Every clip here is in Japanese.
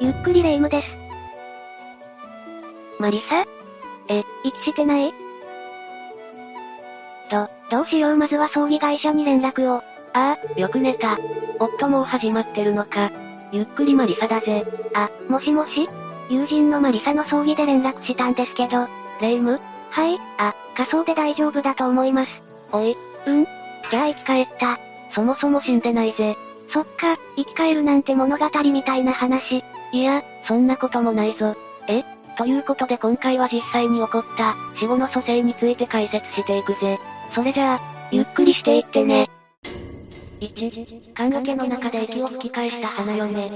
ゆっくりレ夢ムです。マリサ？え、息してない？ど、どうしよう？まずは葬儀会社に連絡を。ああ、よく寝た。夫もう始まってるのか。ゆっくりマリサだぜ。あ、もしもし？友人のマリサの葬儀で連絡したんですけど。レ夢？ムはい、あ、仮装で大丈夫だと思います。おい。うん？じゃあ生き返った。そもそも死んでないぜ。そっか、生き返るなんて物語みたいな話。いや、そんなこともないぞ。え？ということで今回は実際に起こった、死後の蘇生について解説していくぜ。それじゃあ、ゆっくりしていってね。1、棺桶の中で息を吹き返した花嫁。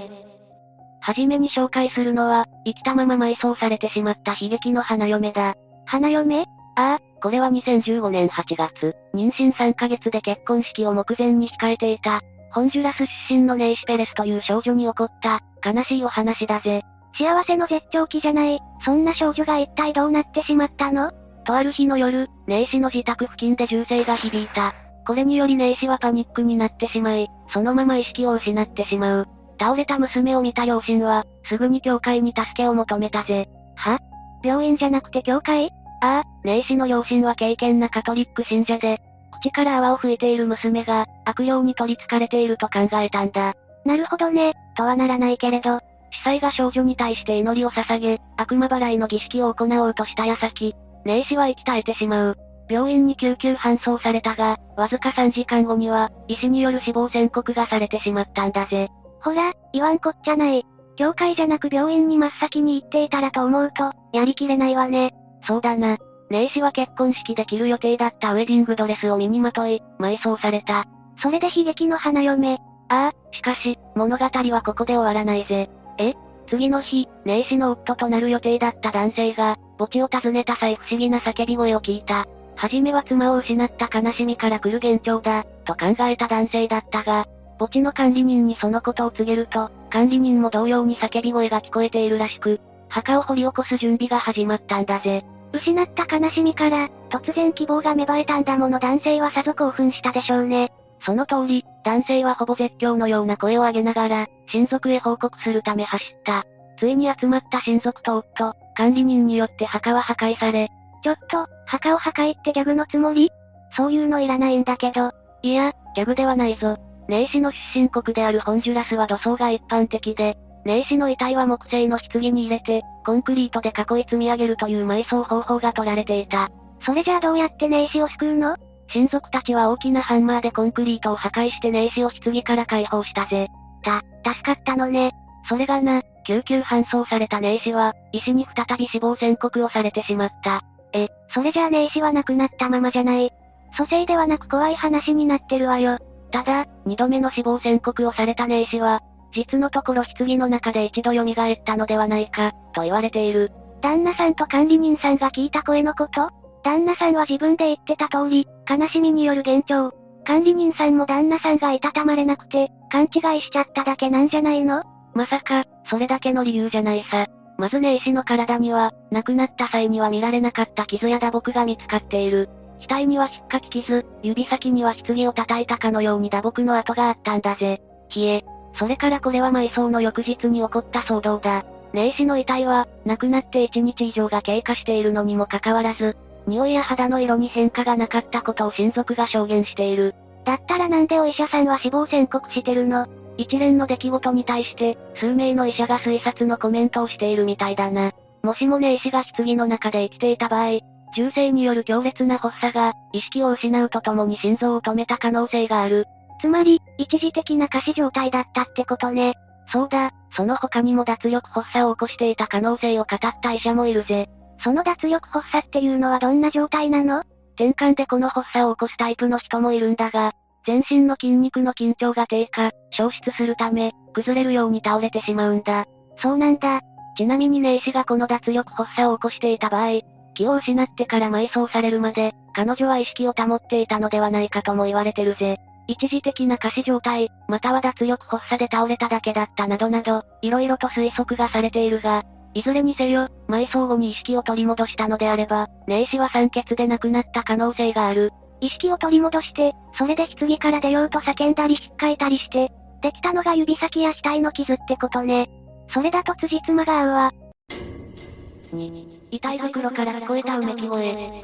はじめに紹介するのは、生きたまま埋葬されてしまった悲劇の花嫁だ。花嫁？ああ、これは2015年8月、妊娠3ヶ月で結婚式を目前に控えていた、ホンジュラス出身のネイシペレスという少女に起こった、悲しいお話だぜ。幸せの絶頂期じゃない、そんな少女が一体どうなってしまったの？とある日の夜、ネイシの自宅付近で銃声が響いた。これによりネイシはパニックになってしまい、そのまま意識を失ってしまう。倒れた娘を見た両親は、すぐに教会に助けを求めたぜ。は？病院じゃなくて教会？ああ、ネイシの両親は敬虔なカトリック信者で、口から泡を吹いている娘が、悪霊に取り憑かれていると考えたんだ。なるほどね、とはならないけれど。司祭が少女に対して祈りを捧げ、悪魔払いの儀式を行おうとした矢先、ネイシは息絶えてしまう。病院に救急搬送されたが、わずか3時間後には、医師による死亡宣告がされてしまったんだぜ。ほら、言わんこっちゃない。教会じゃなく病院に真っ先に行っていたらと思うと、やりきれないわね。そうだな。ネイシは結婚式で着る予定だったウェディングドレスを身にまとい、埋葬された。それで悲劇の花嫁。ああ、しかし、物語はここで終わらないぜ。え？次の日、ネイシの夫となる予定だった男性が、墓地を訪ねた際不思議な叫び声を聞いた。はじめは妻を失った悲しみから来る幻聴だ、と考えた男性だったが、墓地の管理人にそのことを告げると、管理人も同様に叫び声が聞こえているらしく、墓を掘り起こす準備が始まったんだぜ。失った悲しみから、突然希望が芽生えたんだもの男性はさぞ興奮したでしょうね。その通り、男性はほぼ絶叫のような声を上げながら、親族へ報告するため走った。ついに集まった親族と夫、管理人によって墓は破壊され、ちょっと、墓を破壊ってギャグのつもり？そういうのいらないんだけど。いや、ギャグではないぞ。ネイシの出身国であるホンジュラスは土葬が一般的で、ネイシの遺体は木製の棺に入れて、コンクリートで囲い積み上げるという埋葬方法が取られていた。それじゃあどうやってネイシを救うの？親族たちは大きなハンマーでコンクリートを破壊してネイシを棺から解放したぜ。た、助かったのね。それがな、救急搬送されたネイシは、医師に再び死亡宣告をされてしまった。え、それじゃあネイシは亡くなったままじゃない。蘇生ではなく怖い話になってるわよ。ただ、二度目の死亡宣告をされたネイシは、実のところ棺の中で一度蘇ったのではないか、と言われている。旦那さんと管理人さんが聞いた声のこと？旦那さんは自分で言ってた通り、悲しみによる幻聴。管理人さんも旦那さんがいたたまれなくて、勘違いしちゃっただけなんじゃないの？まさか、それだけの理由じゃないさ。まずネイシの体には、亡くなった際には見られなかった傷や打撲が見つかっている。額には引っかき傷、指先には棺を叩いたかのように打撲の跡があったんだぜ。冷え。それからこれは埋葬の翌日に起こった騒動だ。ネイシの遺体は、亡くなって1日以上が経過しているのにもかかわらず、匂いや肌の色に変化がなかったことを親族が証言している。だったらなんでお医者さんは死亡宣告してるの？一連の出来事に対して、数名の医者が推察のコメントをしているみたいだな。もしもね医師が棺の中で生きていた場合、銃声による強烈な発作が、意識を失うとともに心臓を止めた可能性がある。つまり、一時的な仮死状態だったってことね。そうだ、その他にも脱力発作を起こしていた可能性を語った医者もいるぜ。その脱力発作っていうのはどんな状態なの？転換でこの発作を起こすタイプの人もいるんだが、全身の筋肉の緊張が低下、消失するため、崩れるように倒れてしまうんだ。そうなんだ。ちなみにネイシがこの脱力発作を起こしていた場合、気を失ってから埋葬されるまで、彼女は意識を保っていたのではないかとも言われてるぜ。一時的な仮死状態、または脱力発作で倒れただけだったなどなど、色々と推測がされているが、いずれにせよ、埋葬後に意識を取り戻したのであれば、ネイシは酸欠で亡くなった可能性がある。意識を取り戻して、それで棺から出ようと叫んだり引っかいたりして、できたのが指先や額の傷ってことね。それだと辻褄が合うわ。2、遺体袋から聞こえたうめき声。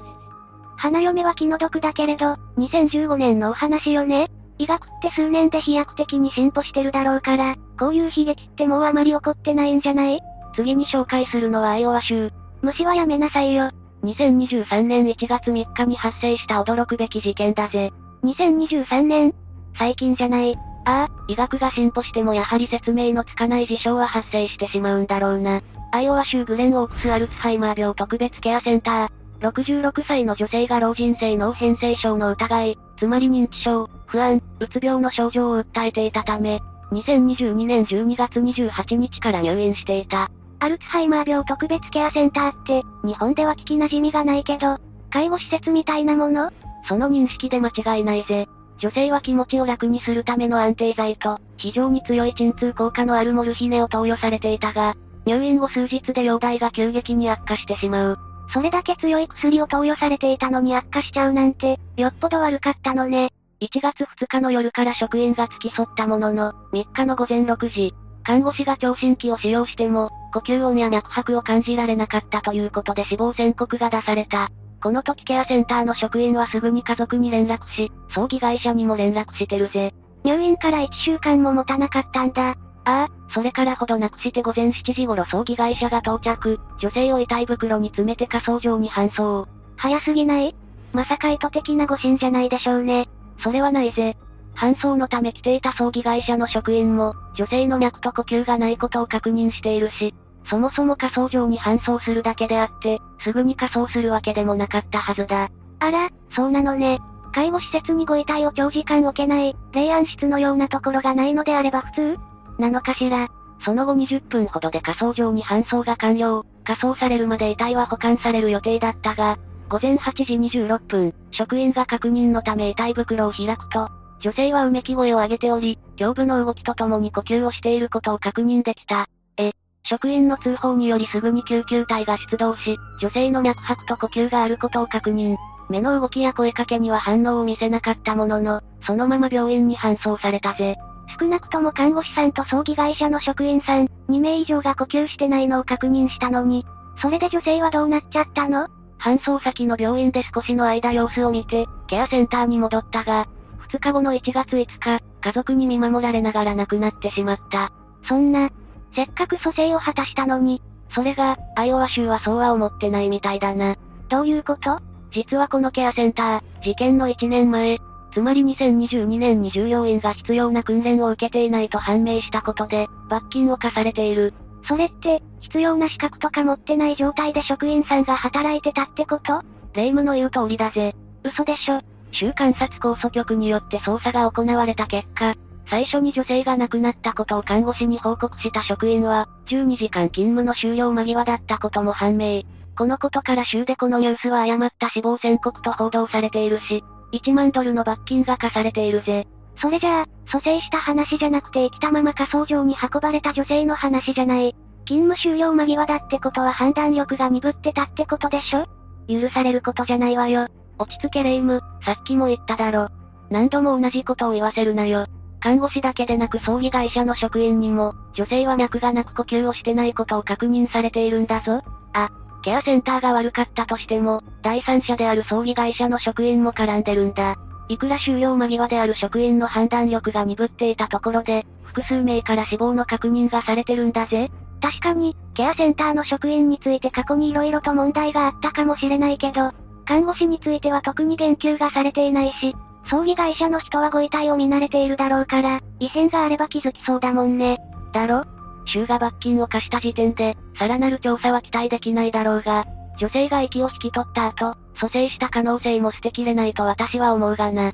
花嫁は気の毒だけれど、2015年のお話よね医学って数年で飛躍的に進歩してるだろうから、こういう悲劇ってもうあまり起こってないんじゃない？次に紹介するのはアイオワ州。虫はやめなさいよ。2023年1月3日に発生した驚くべき事件だぜ。2023年最近じゃない。ああ、医学が進歩してもやはり説明のつかない事象は発生してしまうんだろうな。アイオワ州グレンオークスアルツハイマー病特別ケアセンター。66歳の女性が老人性脳変性症の疑い、つまり認知症、不安、うつ病の症状を訴えていたため、2022年12月28日から入院していた。アルツハイマー病特別ケアセンターって、日本では聞き馴染みがないけど、介護施設みたいなもの？その認識で間違いないぜ。女性は気持ちを楽にするための安定剤と、非常に強い鎮痛効果のあるモルヒネを投与されていたが、入院後数日で容体が急激に悪化してしまう。それだけ強い薬を投与されていたのに悪化しちゃうなんて、よっぽど悪かったのね。1月2日の夜から職員が付き添ったものの、3日の午前6時、看護師が聴診器を使用しても、呼吸音や脈拍を感じられなかったということで死亡宣告が出された。この時ケアセンターの職員はすぐに家族に連絡し、葬儀会社にも連絡してるぜ。入院から1週間も持たなかったんだ。ああ、それからほどなくして午前7時頃葬儀会社が到着、女性を遺体袋に詰めて火葬場に搬送。早すぎない？まさか意図的な誤診じゃないでしょうね。それはないぜ。搬送のため来ていた葬儀会社の職員も、女性の脈と呼吸がないことを確認しているし、そもそも火葬場に搬送するだけであって、すぐに火葬するわけでもなかったはずだ。あら、そうなのね。介護施設にご遺体を長時間置けない、霊安室のようなところがないのであれば普通？なのかしら。その後20分ほどで火葬場に搬送が完了、火葬されるまで遺体は保管される予定だったが、午前8時26分、職員が確認のため遺体袋を開くと、女性はうめき声を上げており、胸部の動きとともに呼吸をしていることを確認できた。え、職員の通報によりすぐに救急隊が出動し、女性の脈拍と呼吸があることを確認。目の動きや声かけには反応を見せなかったものの、そのまま病院に搬送されたぜ。少なくとも看護師さんと葬儀会社の職員さん、2名以上が呼吸してないのを確認したのに、それで女性はどうなっちゃったの？搬送先の病院で少しの間様子を見て、ケアセンターに戻ったが、2日後の1月5日、家族に見守られながら亡くなってしまった。そんな、せっかく蘇生を果たしたのに、それが、アイオワ州はそうは思ってないみたいだな。どういうこと？実はこのケアセンター、事件の1年前、つまり2022年に従業員が必要な訓練を受けていないと判明したことで、罰金を課されている。それって、必要な資格とか持ってない状態で職員さんが働いてたってこと？霊夢の言う通りだぜ。嘘でしょ。州監察控訴局によって捜査が行われた結果、最初に女性が亡くなったことを看護師に報告した職員は、12時間勤務の終了間際だったことも判明。このことから州でこのニュースは誤った死亡宣告と報道されているし、1万ドルの罰金が課されているぜ。それじゃあ、蘇生した話じゃなくて生きたまま火葬場に運ばれた女性の話じゃない。勤務終了間際だってことは判断力が鈍ってたってことでしょ？許されることじゃないわよ。落ち着けレイム、さっきも言っただろ。何度も同じことを言わせるなよ。看護師だけでなく葬儀会社の職員にも、女性は脈がなく呼吸をしてないことを確認されているんだぞ。あ、ケアセンターが悪かったとしても、第三者である葬儀会社の職員も絡んでるんだ。いくら終了間際である職員の判断力が鈍っていたところで、複数名から死亡の確認がされてるんだぜ。確かに、ケアセンターの職員について過去に色々と問題があったかもしれないけど、看護師については特に言及がされていないし、葬儀会社の人はご遺体を見慣れているだろうから、異変があれば気づきそうだもんね。だろ？州が罰金を課した時点で、さらなる調査は期待できないだろうが、女性が息を引き取った後、蘇生した可能性も捨てきれないと私は思うがな。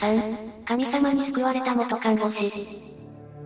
3、神様に救われた元看護師。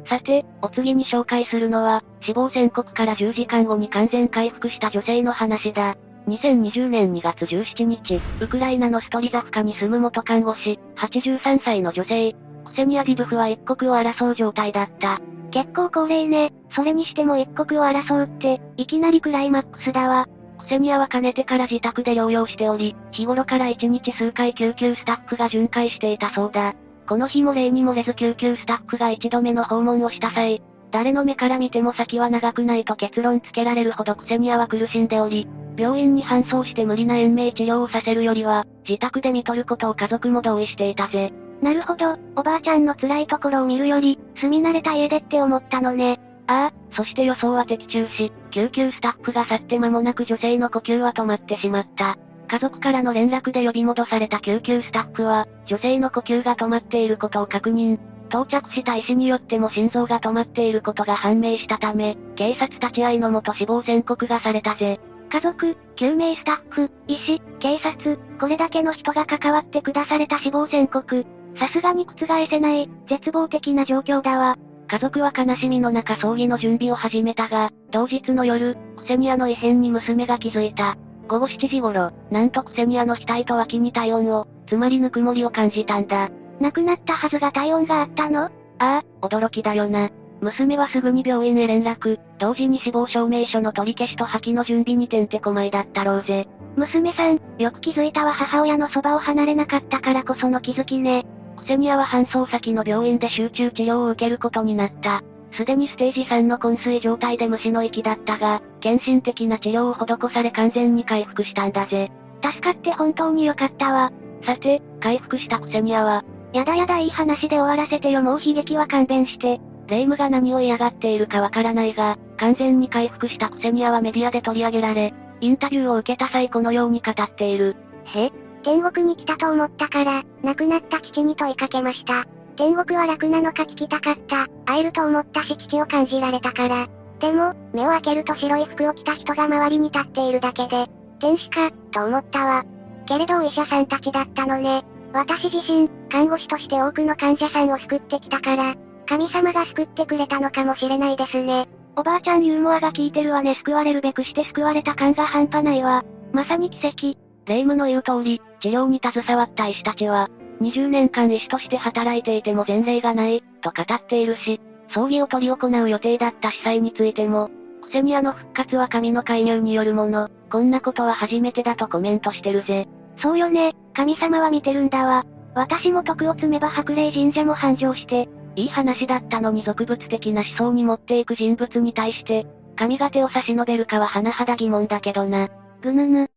さて、お次に紹介するのは、死亡宣告から10時間後に完全回復した女性の話だ。2020年2月17日、ウクライナのストリザフカに住む元看護師、83歳の女性、セニア・ディブフは一刻を争う状態だった。結構高齢ね。それにしても一刻を争うって、いきなりクライマックスだわ。クセニアはかねてから自宅で療養しており、日頃から1日数回救急スタッフが巡回していたそうだ。この日も例に漏れず救急スタッフが一度目の訪問をした際、誰の目から見ても先は長くないと結論つけられるほどクセニアは苦しんでおり、病院に搬送して無理な延命治療をさせるよりは、自宅で見とることを家族も同意していたぜ。なるほど、おばあちゃんの辛いところを見るより、住み慣れた家でって思ったのね。ああ、そして予想は的中し、救急スタッフが去って間もなく女性の呼吸は止まってしまった。家族からの連絡で呼び戻された救急スタッフは、女性の呼吸が止まっていることを確認。到着した医師によっても心臓が止まっていることが判明したため、警察立ち会いのもと死亡宣告がされたぜ。家族、救命スタッフ、医師、警察、これだけの人が関わって下された死亡宣告。さすがに覆せない、絶望的な状況だわ。家族は悲しみの中葬儀の準備を始めたが、同日の夜、クセニアの異変に娘が気づいた。午後7時頃、なんとクセニアの額と脇に体温を、つまりぬくもりを感じたんだ。亡くなったはずが体温があったの？ああ、驚きだよな。娘はすぐに病院へ連絡、同時に死亡証明書の取り消しと破棄の準備にてんてこまいだったろうぜ。娘さん、よく気づいたわ母親のそばを離れなかったからこその気づきね。クセニアは搬送先の病院で集中治療を受けることになった。すでにステージ3の昏睡状態で虫の息だったが、献身的な治療を施され完全に回復したんだぜ。助かって本当によかったわ。さて、回復したクセニアは、やだやだいい話で終わらせてよもう悲劇は勘弁して。霊夢が何を嫌がっているかわからないが、完全に回復したクセニアはメディアで取り上げられ、インタビューを受けた際このように語っている。へ天国に来たと思ったから、亡くなった父に問いかけました。天国は楽なのか聞きたかった。会えると思ったし父を感じられたから。でも、目を開けると白い服を着た人が周りに立っているだけで、天使か、と思ったわ。けれどお医者さんたちだったのね。私自身、看護師として多くの患者さんを救ってきたから、神様が救ってくれたのかもしれないですね。おばあちゃんユーモアが効いてるわね救われるべくして救われた感が半端ないわ。まさに奇跡。霊夢の言う通り、治療に携わった医師たちは、20年間医師として働いていても前例がない、と語っているし、葬儀を執り行う予定だった司祭についても、クセニアの復活は神の介入によるもの、こんなことは初めてだとコメントしてるぜ。そうよね、神様は見てるんだわ。私も徳を積めば白霊神社も繁盛して、いい話だったのに俗物的な思想に持っていく人物に対して、神が手を差し伸べるかは甚だ疑問だけどな。ぐぬぬ。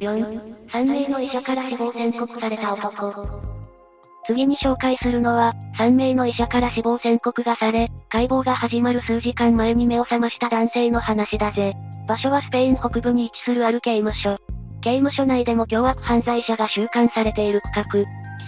4、3名の医者から死亡宣告された男。次に紹介するのは、3名の医者から死亡宣告がされ、解剖が始まる数時間前に目を覚ました男性の話だぜ。場所はスペイン北部に位置するある刑務所。刑務所内でも凶悪犯罪者が収監されている区画。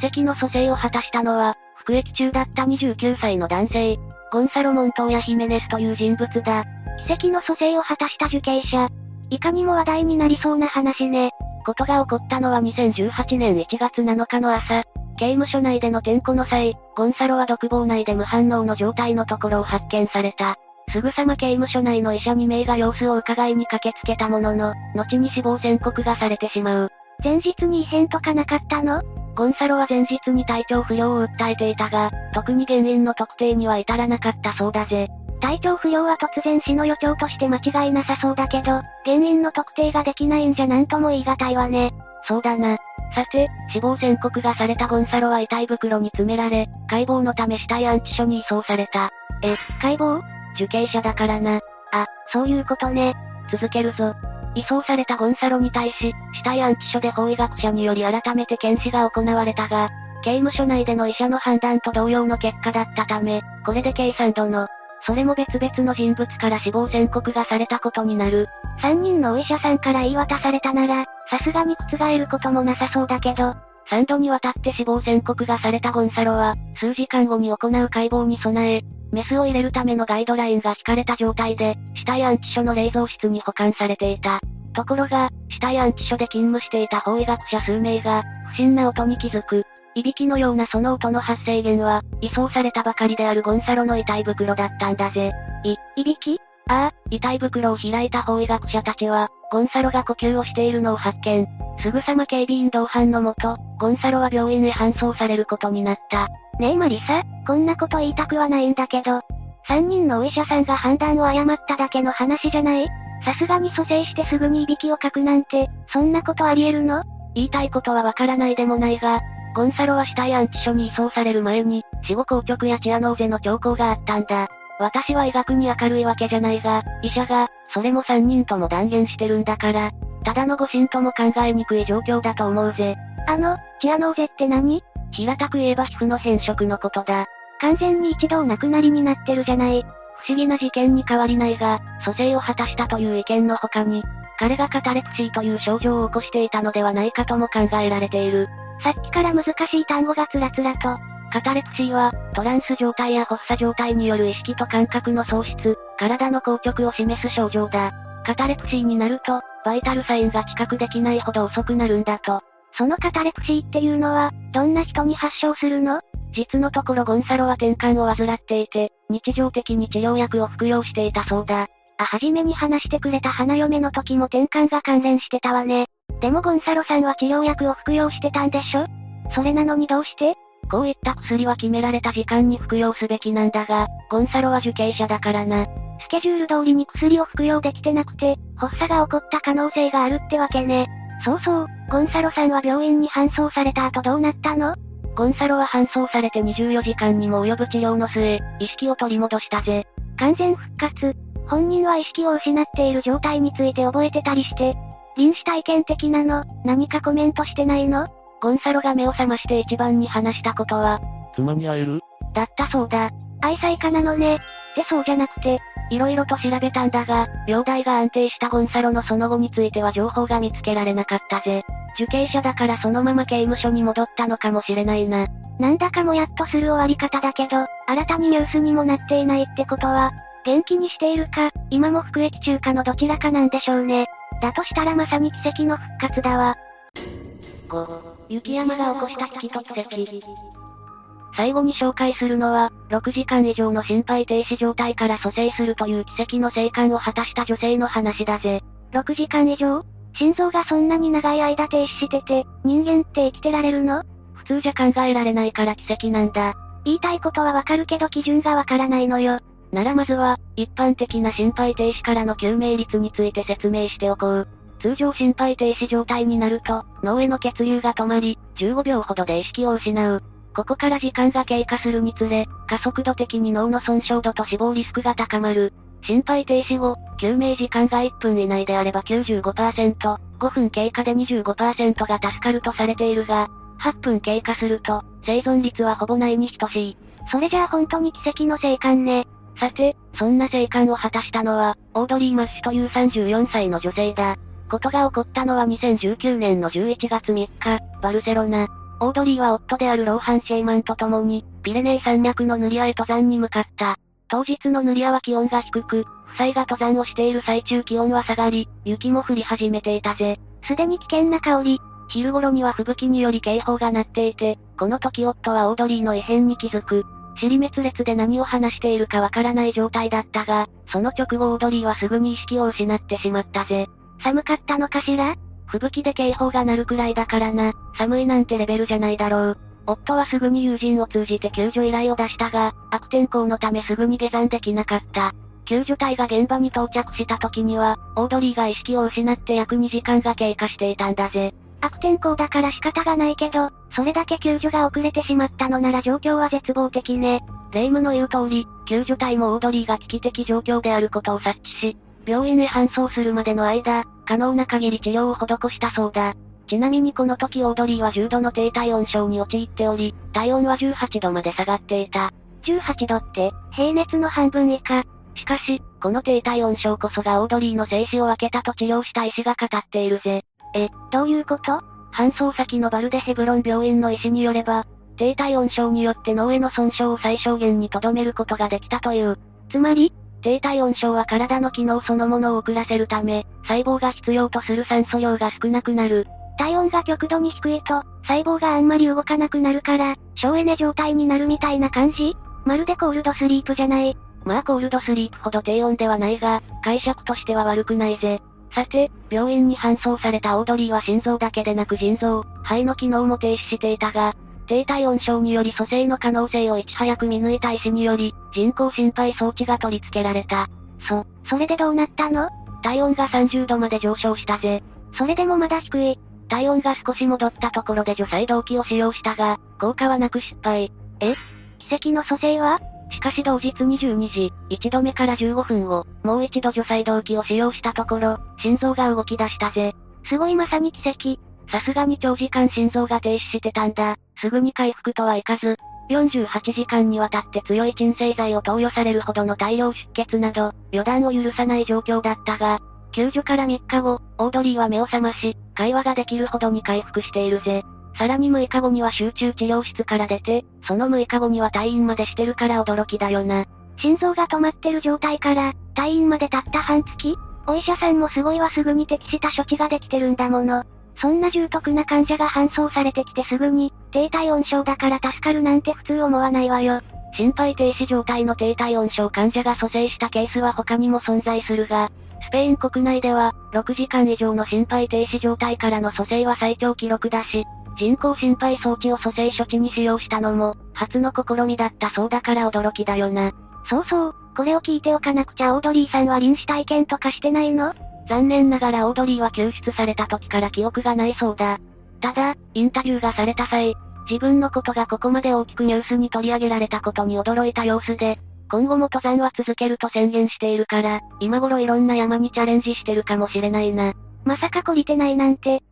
奇跡の蘇生を果たしたのは、服役中だった29歳の男性、ゴンサロ・モントーヤ・ヒメネスという人物だ。奇跡の蘇生を果たした受刑者。いかにも話題になりそうな話ね。ことが起こったのは2018年1月7日の朝、刑務所内での点呼の際、ゴンサロは独房内で無反応の状態のところを発見された。すぐさま刑務所内の医者2名が様子を伺いに駆けつけたものの、後に死亡宣告がされてしまう。前日に異変とかなかったの？ゴンサロは前日に体調不良を訴えていたが、特に原因の特定には至らなかったそうだぜ。体調不良は突然死の予兆として間違いなさそうだけど、原因の特定ができないんじゃなんとも言い難いわね。そうだな。さて、死亡宣告がされたゴンサロは遺体袋に詰められ、解剖のため死体安置所に移送された。え、解剖？受刑者だからな。あ、そういうことね。続けるぞ。移送されたゴンサロに対し、死体安置所で法医学者により改めて検視が行われたが、刑務所内での医者の判断と同様の結果だったため、これで計3度の、それも別々の人物から死亡宣告がされたことになる。3人のお医者さんから言い渡されたなら、さすがに覆ることもなさそうだけど、3度にわたって死亡宣告がされたゴンサロは、数時間後に行う解剖に備え、メスを入れるためのガイドラインが引かれた状態で、死体安置所の冷蔵室に保管されていた。ところが、死体安置所で勤務していた法医学者数名が、不審な音に気づく。いびきのようなその音の発生源は、移送されたばかりであるゴンサロの遺体袋だったんだぜ。い、いびき？ああ、遺体袋を開いた法医学者たちは、ゴンサロが呼吸をしているのを発見。すぐさま警備員同伴のもと、ゴンサロは病院へ搬送されることになった。ねえマリサ、こんなこと言いたくはないんだけど、三人のお医者さんが判断を誤っただけの話じゃない？さすがに蘇生してすぐにいびきをかくなんて、そんなことあり得るの？言いたいことはわからないでもないが、ゴンサロは死体安置所に移送される前に、死後硬直やチアノーゼの兆候があったんだ。私は医学に明るいわけじゃないが、医者が、それも3人とも断言してるんだから、ただの誤診とも考えにくい状況だと思うぜ。あの、チアノーゼって何？平たく言えば皮膚の変色のことだ。完全に一度お亡くなりになってるじゃない。不思議な事件に変わりないが、蘇生を果たしたという意見の他に、彼がカタレプシーという症状を起こしていたのではないかとも考えられている。さっきから難しい単語がつらつらと。カタレプシーは、トランス状態や発作状態による意識と感覚の喪失、体の硬直を示す症状だ。カタレプシーになると、バイタルサインが知覚できないほど遅くなるんだと。そのカタレプシーっていうのは、どんな人に発症するの？実のところゴンサロは転換を患っていて、日常的に治療薬を服用していたそうだ。あ、はじめに話してくれた花嫁の時も転換が関連してたわね。でもゴンサロさんは治療薬を服用してたんでしょ？それなのにどうして？こういった薬は決められた時間に服用すべきなんだが、ゴンサロは受刑者だからな。スケジュール通りに薬を服用できてなくて、発作が起こった可能性があるってわけね。そうそう、ゴンサロさんは病院に搬送された後どうなったの？ゴンサロは搬送されて24時間にも及ぶ治療の末、意識を取り戻したぜ。完全復活。本人は意識を失っている状態について覚えてたりして、臨死体験的なの、何かコメントしてないの？ゴンサロが目を覚まして一番に話したことは、妻に会える？だったそうだ。愛妻家なのね。ってそうじゃなくて、色々と調べたんだが、容体が安定したゴンサロのその後については情報が見つけられなかったぜ。受刑者だからそのまま刑務所に戻ったのかもしれないな。なんだかもやっとする終わり方だけど、新たにニュースにもなっていないってことは、元気にしているか、今も服役中かのどちらかなんでしょうね。だとしたらまさに奇跡の復活だわ。5、雪山が起こした危機と奇跡。最後に紹介するのは、6時間以上の心肺停止状態から蘇生するという奇跡の生還を果たした女性の話だぜ。6時間以上？心臓がそんなに長い間停止してて、人間って生きてられるの？普通じゃ考えられないから奇跡なんだ。言いたいことはわかるけど基準がわからないのよ。ならまずは、一般的な心肺停止からの救命率について説明しておこう。通常心肺停止状態になると、脳への血流が止まり、15秒ほどで意識を失う。ここから時間が経過するにつれ、加速度的に脳の損傷度と死亡リスクが高まる。心肺停止後、救命時間が1分以内であれば95%、5分経過で25%が助かるとされているが、8分経過すると、生存率はほぼないに等しい。それじゃあ本当に奇跡の生還ね。さて、そんな生還を果たしたのは、オードリー・マッシュという34歳の女性だ。ことが起こったのは2019年の11月3日、バルセロナ。オードリーは夫であるローハン・シェイマンと共に、ピレネー山脈のヌリアへ登山に向かった。当日の塗り屋は気温が低く、夫妻が登山をしている最中気温は下がり、雪も降り始めていたぜ。すでに危険な香り。昼頃には吹雪により警報が鳴っていて、この時夫はオードリーの異変に気づく。尻滅裂で何を話しているかわからない状態だったが、その直後オードリーはすぐに意識を失ってしまったぜ。寒かったのかしら？吹雪で警報が鳴るくらいだからな、寒いなんてレベルじゃないだろう。夫はすぐに友人を通じて救助依頼を出したが、悪天候のためすぐに下山できなかった。救助隊が現場に到着した時には、オードリーが意識を失って約2時間が経過していたんだぜ。悪天候だから仕方がないけど、それだけ救助が遅れてしまったのなら状況は絶望的ね。霊夢の言う通り、救助隊もオードリーが危機的状況であることを察知し、病院へ搬送するまでの間、可能な限り治療を施したそうだ。ちなみにこの時オードリーは重度の低体温症に陥っており、体温は18度まで下がっていた。18度って、平熱の半分以下。しかし、この低体温症こそがオードリーの生死を分けたと治療した医師が語っているぜ。え、どういうこと？搬送先のバルデヘブロン病院の医師によれば、低体温症によって脳への損傷を最小限に留めることができたという。つまり低体温症は体の機能そのものを遅らせるため、細胞が必要とする酸素量が少なくなる。体温が極度に低いと、細胞があんまり動かなくなるから、省エネ状態になるみたいな感じ？まるでコールドスリープじゃない。まあコールドスリープほど低温ではないが、解釈としては悪くないぜ。さて、病院に搬送されたオードリーは心臓だけでなく腎臓、肺の機能も停止していたが、低体温症により蘇生の可能性をいち早く見抜いた医師により、人工心肺装置が取り付けられた。そ、それでどうなったの？体温が30度まで上昇したぜ。それでもまだ低い。体温が少し戻ったところで除細動器を使用したが、効果はなく失敗。え？奇跡の蘇生は？しかし同日22時、1度目から15分後、もう一度除細動器を使用したところ、心臓が動き出したぜ。すごいまさに奇跡。さすがに長時間心臓が停止してたんだ。すぐに回復とはいかず、48時間にわたって強い鎮静剤を投与されるほどの大量出血など、予断を許さない状況だったが、救助から3日後、オードリーは目を覚まし、会話ができるほどに回復しているぜ。さらに6日後には集中治療室から出て、その6日後には退院までしてるから驚きだよな。心臓が止まってる状態から、退院までたった半月？お医者さんもすごいわすぐに適した処置ができてるんだもの。そんな重篤な患者が搬送されてきてすぐに、低体温症だから助かるなんて普通思わないわよ。心肺停止状態の低体温症患者が蘇生したケースは他にも存在するが、スペイン国内では、6時間以上の心肺停止状態からの蘇生は最長記録だし、人工心肺装置を蘇生処置に使用したのも、初の試みだったそうだから驚きだよな。そうそう、これを聞いておかなくちゃオードリーさんは臨死体験とかしてないの？残念ながらオードリーは救出された時から記憶がないそうだ。ただ、インタビューがされた際、自分のことがここまで大きくニュースに取り上げられたことに驚いた様子で、今後も登山は続けると宣言しているから、今頃いろんな山にチャレンジしてるかもしれないな。まさか懲りてないなんて。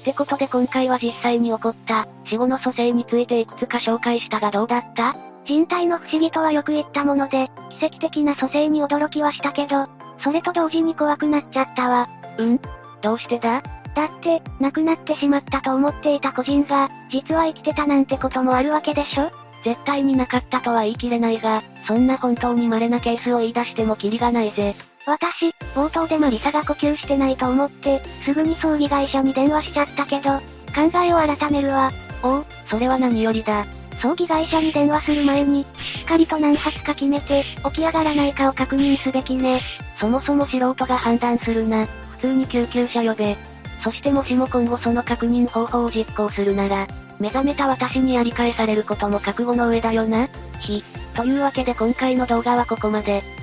ってことで今回は実際に起こった、死後の蘇生についていくつか紹介したがどうだった？人体の不思議とはよく言ったもので、奇跡的な蘇生に驚きはしたけど、それと同時に怖くなっちゃったわ。うん？どうしてだ？だって、亡くなってしまったと思っていた個人が、実は生きてたなんてこともあるわけでしょ？絶対になかったとは言い切れないが、そんな本当に稀なケースを言い出してもキリがないぜ。私、冒頭でマリサが呼吸してないと思って、すぐに葬儀会社に電話しちゃったけど、考えを改めるわ。おお、それは何よりだ。葬儀会社に電話する前に、しっかりと何発か決めて、起き上がらないかを確認すべきね。そもそも素人が判断するな。普通に救急車呼べ。そしてもしも今後その確認方法を実行するなら、目覚めた私にやり返されることも覚悟の上だよな。ひ。というわけで今回の動画はここまで。